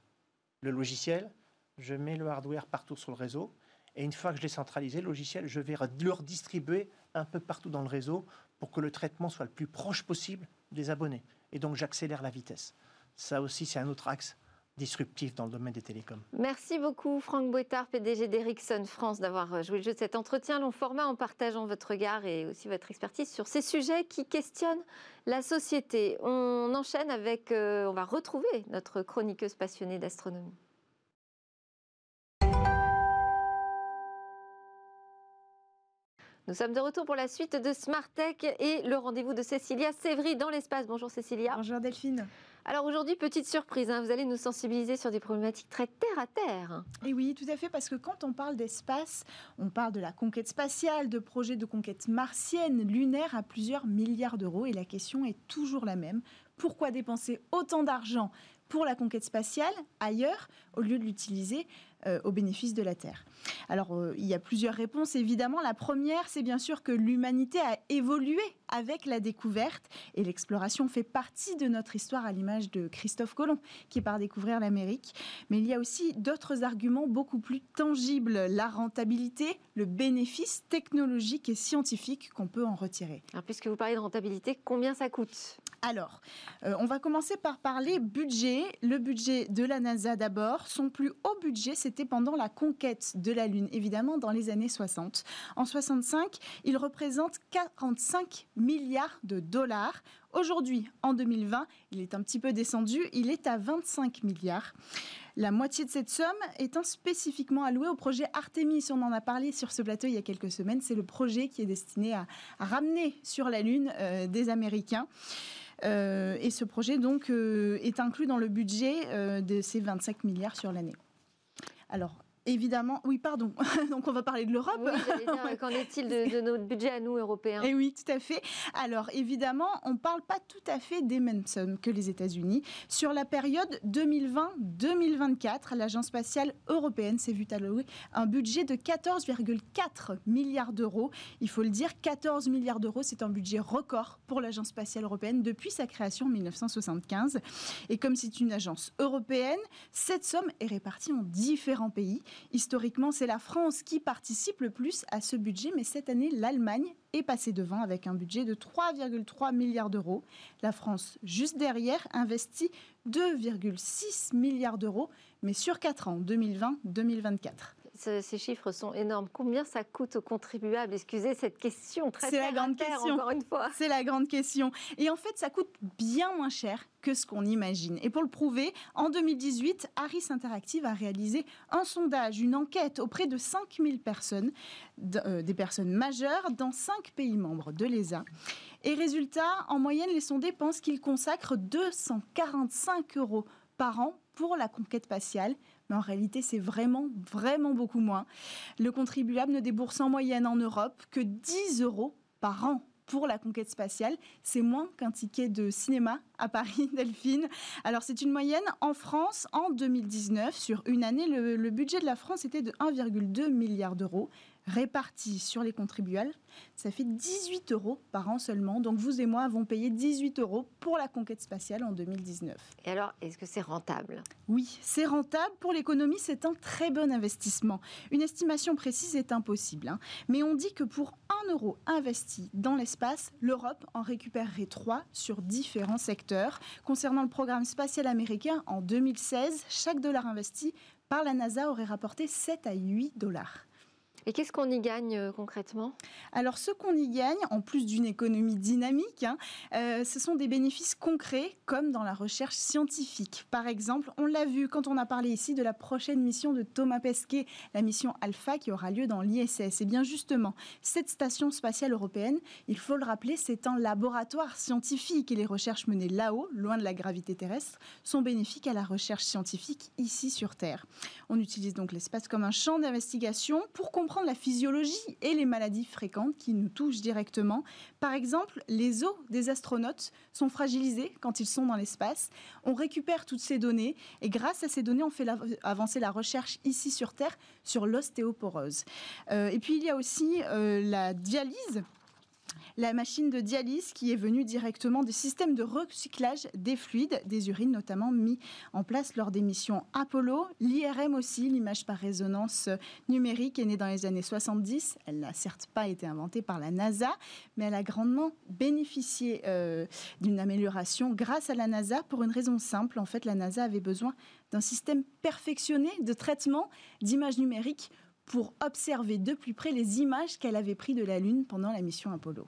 le logiciel, je mets le hardware partout sur le réseau, et une fois que je l'ai centralisé, le logiciel, je vais le redistribuer un peu partout dans le réseau pour que le traitement soit le plus proche possible des abonnés. Et donc j'accélère la vitesse. Ça aussi, c'est un autre axe disruptif dans le domaine des télécoms. Merci beaucoup Franck Boitard, PDG d'Ericsson France, d'avoir joué le jeu de cet entretien long format en partageant votre regard et aussi votre expertise sur ces sujets qui questionnent la société. On enchaîne avec, euh, on va retrouver notre chroniqueuse passionnée d'astronomie. Nous sommes de retour pour la suite de Smart Tech et le rendez-vous de Cécilia Sévry dans l'espace. Bonjour Cécilia. Bonjour Delphine. Alors aujourd'hui, petite surprise, hein, vous allez nous sensibiliser sur des problématiques très terre à terre. Et oui, tout à fait, parce que quand on parle d'espace, on parle de la conquête spatiale, de projets de conquête martienne, lunaire à plusieurs milliards d'euros. Et la question est toujours la même. Pourquoi dépenser autant d'argent pour la conquête spatiale ailleurs au lieu de l'utiliser euh, au bénéfice de la Terre Alors, euh, il y a plusieurs réponses, évidemment. La première, c'est bien sûr que l'humanité a évolué avec la découverte et l'exploration fait partie de notre histoire à l'image de Christophe Colomb qui part découvrir l'Amérique. Mais il y a aussi d'autres arguments beaucoup plus tangibles, la rentabilité, le bénéfice technologique et scientifique qu'on peut en retirer. Alors, puisque vous parlez de rentabilité, combien ça coûte? Alors, euh, on va commencer par parler budget. Le budget de la NASA d'abord. Son plus haut budget, c'était pendant la conquête de la Lune, évidemment dans les années 60. En 65, il représente 45 milliards de dollars. Aujourd'hui, en 2020, il est un petit peu descendu, il est à 25 milliards. La moitié de cette somme étant spécifiquement allouée au projet Artemis. On en a parlé sur ce plateau il y a quelques semaines. C'est le projet qui est destiné à, ramener sur la Lune euh, des Américains. Euh, et ce projet donc euh, est inclus dans le budget de ces 25 milliards sur l'année. Alors, Évidemment, oui, pardon. Donc, on va parler de l'Europe. Oui, qu'en est-il de, notre budget à nous, Européens? Et eh oui, tout à fait. Alors, évidemment, on ne parle pas tout à fait des mêmes sommes que les États-Unis. Sur la période 2020-2024, l'Agence spatiale européenne s'est vue allouer un budget de 14,4 milliards d'euros. Il faut le dire, 14 milliards d'euros, c'est un budget record pour l'Agence spatiale européenne depuis sa création en 1975. Et comme c'est une agence européenne, cette somme est répartie en différents pays. Historiquement, c'est la France qui participe le plus à ce budget, mais cette année, l'Allemagne est passée devant avec un budget de 3,3 milliards d'euros. La France, juste derrière, investit 2,6 milliards d'euros, mais sur 4 ans, 2020-2024. Ces chiffres sont énormes. Combien ça coûte aux contribuables Excusez cette question très C'est la grande question. Encore une fois. C'est la grande question. Et en fait, ça coûte bien moins cher que ce qu'on imagine. Et pour le prouver, en 2018, Harris Interactive a réalisé un sondage, une enquête auprès de 5000 personnes, euh, des personnes majeures dans 5 pays membres de l'ESA. Et résultat, en moyenne, les sondés pensent qu'ils consacrent 245 euros par an pour la conquête spatiale. Mais en réalité, c'est vraiment, vraiment beaucoup moins. Le contribuable ne débourse en moyenne en Europe que 10 euros par an pour la conquête spatiale. C'est moins qu'un ticket de cinéma à Paris, Delphine. Alors c'est une moyenne. En France, en 2019, sur une année, le, budget de la France était de 1,2 milliard d'euros répartis sur les contribuables, ça fait 18 euros par an seulement. Donc vous et moi avons payé 18 euros pour la conquête spatiale en 2019. Et alors, est-ce que c'est rentable? Oui, c'est rentable. Pour l'économie, c'est un très bon investissement. Une estimation précise est impossible. Hein. Mais on dit que pour 1 euro investi dans l'espace, l'Europe en récupérerait 3 sur différents secteurs. Concernant le programme spatial américain, en 2016, chaque dollar investi par la NASA aurait rapporté 7 à 8 dollars. Et qu'est-ce qu'on y gagne euh, concrètement? Alors, ce qu'on y gagne, en plus d'une économie dynamique, hein, euh, ce sont des bénéfices concrets, comme dans la recherche scientifique. Par exemple, on l'a vu quand on a parlé ici de la prochaine mission de Thomas Pesquet, la mission Alpha qui aura lieu dans l'ISS. Et bien justement, cette station spatiale européenne, il faut le rappeler, c'est un laboratoire scientifique et les recherches menées là-haut, loin de la gravité terrestre, sont bénéfiques à la recherche scientifique ici sur Terre. On utilise donc l'espace comme un champ d'investigation pour comprendre la physiologie et les maladies fréquentes qui nous touchent directement. Par exemple, les os des astronautes sont fragilisés quand ils sont dans l'espace. On récupère toutes ces données et grâce à ces données, on fait avancer la recherche ici sur Terre sur l'ostéoporose. Euh, et puis il y a aussi euh, la dialyse la machine de dialyse qui est venue directement des systèmes de recyclage des fluides, des urines notamment mis en place lors des missions Apollo. L'IRM aussi, l'image par résonance numérique, est née dans les années 70. Elle n'a certes pas été inventée par la NASA, mais elle a grandement bénéficié euh, d'une amélioration grâce à la NASA pour une raison simple. En fait, la NASA avait besoin d'un système perfectionné de traitement d'images numériques pour observer de plus près les images qu'elle avait prises de la Lune pendant la mission Apollo.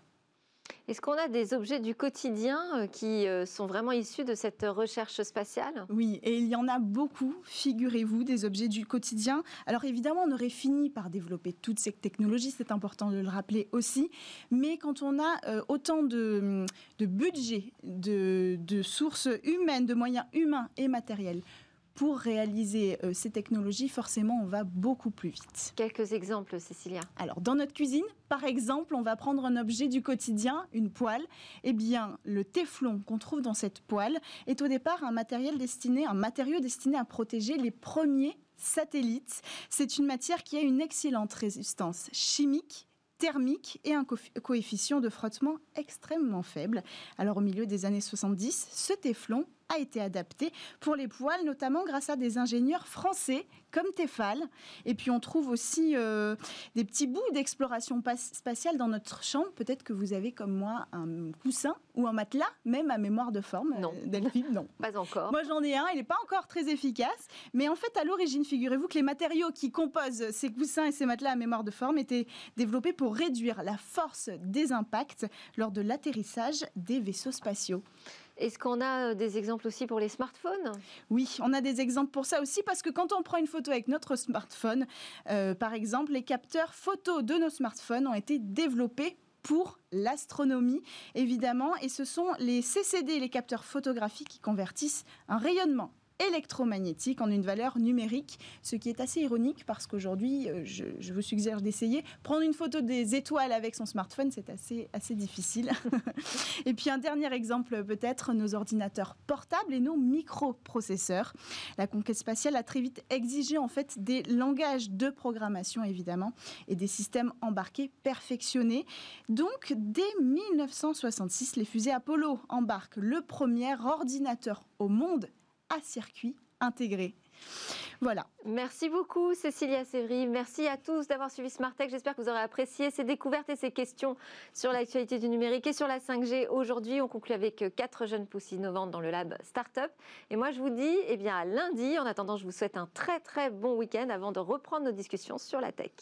Est-ce qu'on a des objets du quotidien euh, qui euh, sont vraiment issus de cette recherche spatiale? Oui, et il y en a beaucoup, figurez-vous, des objets du quotidien. Alors évidemment, on aurait fini par développer toutes ces technologies, c'est important de le rappeler aussi, mais quand on a euh, autant de, budget, de, de sources humaines, de moyens humains et matériels, pour réaliser ces technologies, forcément, on va beaucoup plus vite. Quelques exemples, Cécilia. Alors, dans notre cuisine, par exemple, on va prendre un objet du quotidien, une poêle. Eh bien, le téflon qu'on trouve dans cette poêle est au départ un matériel destiné, un matériau destiné à protéger les premiers satellites. C'est une matière qui a une excellente résistance chimique thermique et un coefficient de frottement extrêmement faible. Alors au milieu des années 70, ce téflon a été adapté pour les poils, notamment grâce à des ingénieurs français comme Tefal. Et puis on trouve aussi euh, des petits bouts d'exploration spatiale dans notre chambre. Peut-être que vous avez comme moi un coussin ou un matelas, même à mémoire de forme. Non. Euh, Delphine, non. Pas encore. Moi j'en ai un, il n'est pas encore très efficace. Mais en fait, à l'origine, figurez-vous que les matériaux qui composent ces coussins et ces matelas à mémoire de forme étaient développés pour réduire la force des impacts lors de l'atterrissage des vaisseaux spatiaux. Est-ce qu'on a euh, des exemples aussi pour les smartphones? Oui, on a des exemples pour ça aussi parce que quand on prend une photo avec notre smartphone, euh, par exemple, les capteurs photos de nos smartphones ont été développés pour l'astronomie, évidemment, et ce sont les CCD, les capteurs photographiques, qui convertissent un rayonnement électromagnétique en une valeur numérique, ce qui est assez ironique parce qu'aujourd'hui, euh, je, vous suggère d'essayer. Prendre une photo des étoiles avec son smartphone, c'est assez, assez difficile. et puis un dernier exemple peut-être, nos ordinateurs portables et nos microprocesseurs. La conquête spatiale a très vite exigé en fait des langages de programmation évidemment et des systèmes embarqués perfectionnés. Donc dès 1966, les fusées Apollo embarquent le premier ordinateur au monde à circuit intégré. Voilà. Merci beaucoup Cécilia Sévry. Merci à tous d'avoir suivi Smart Tech. J'espère que vous aurez apprécié ces découvertes et ces questions sur l'actualité du numérique et sur la 5G. Aujourd'hui, on conclut avec quatre jeunes pousses innovantes dans le lab Startup. Et moi, je vous dis eh bien, à lundi. En attendant, je vous souhaite un très très bon week-end avant de reprendre nos discussions sur la tech.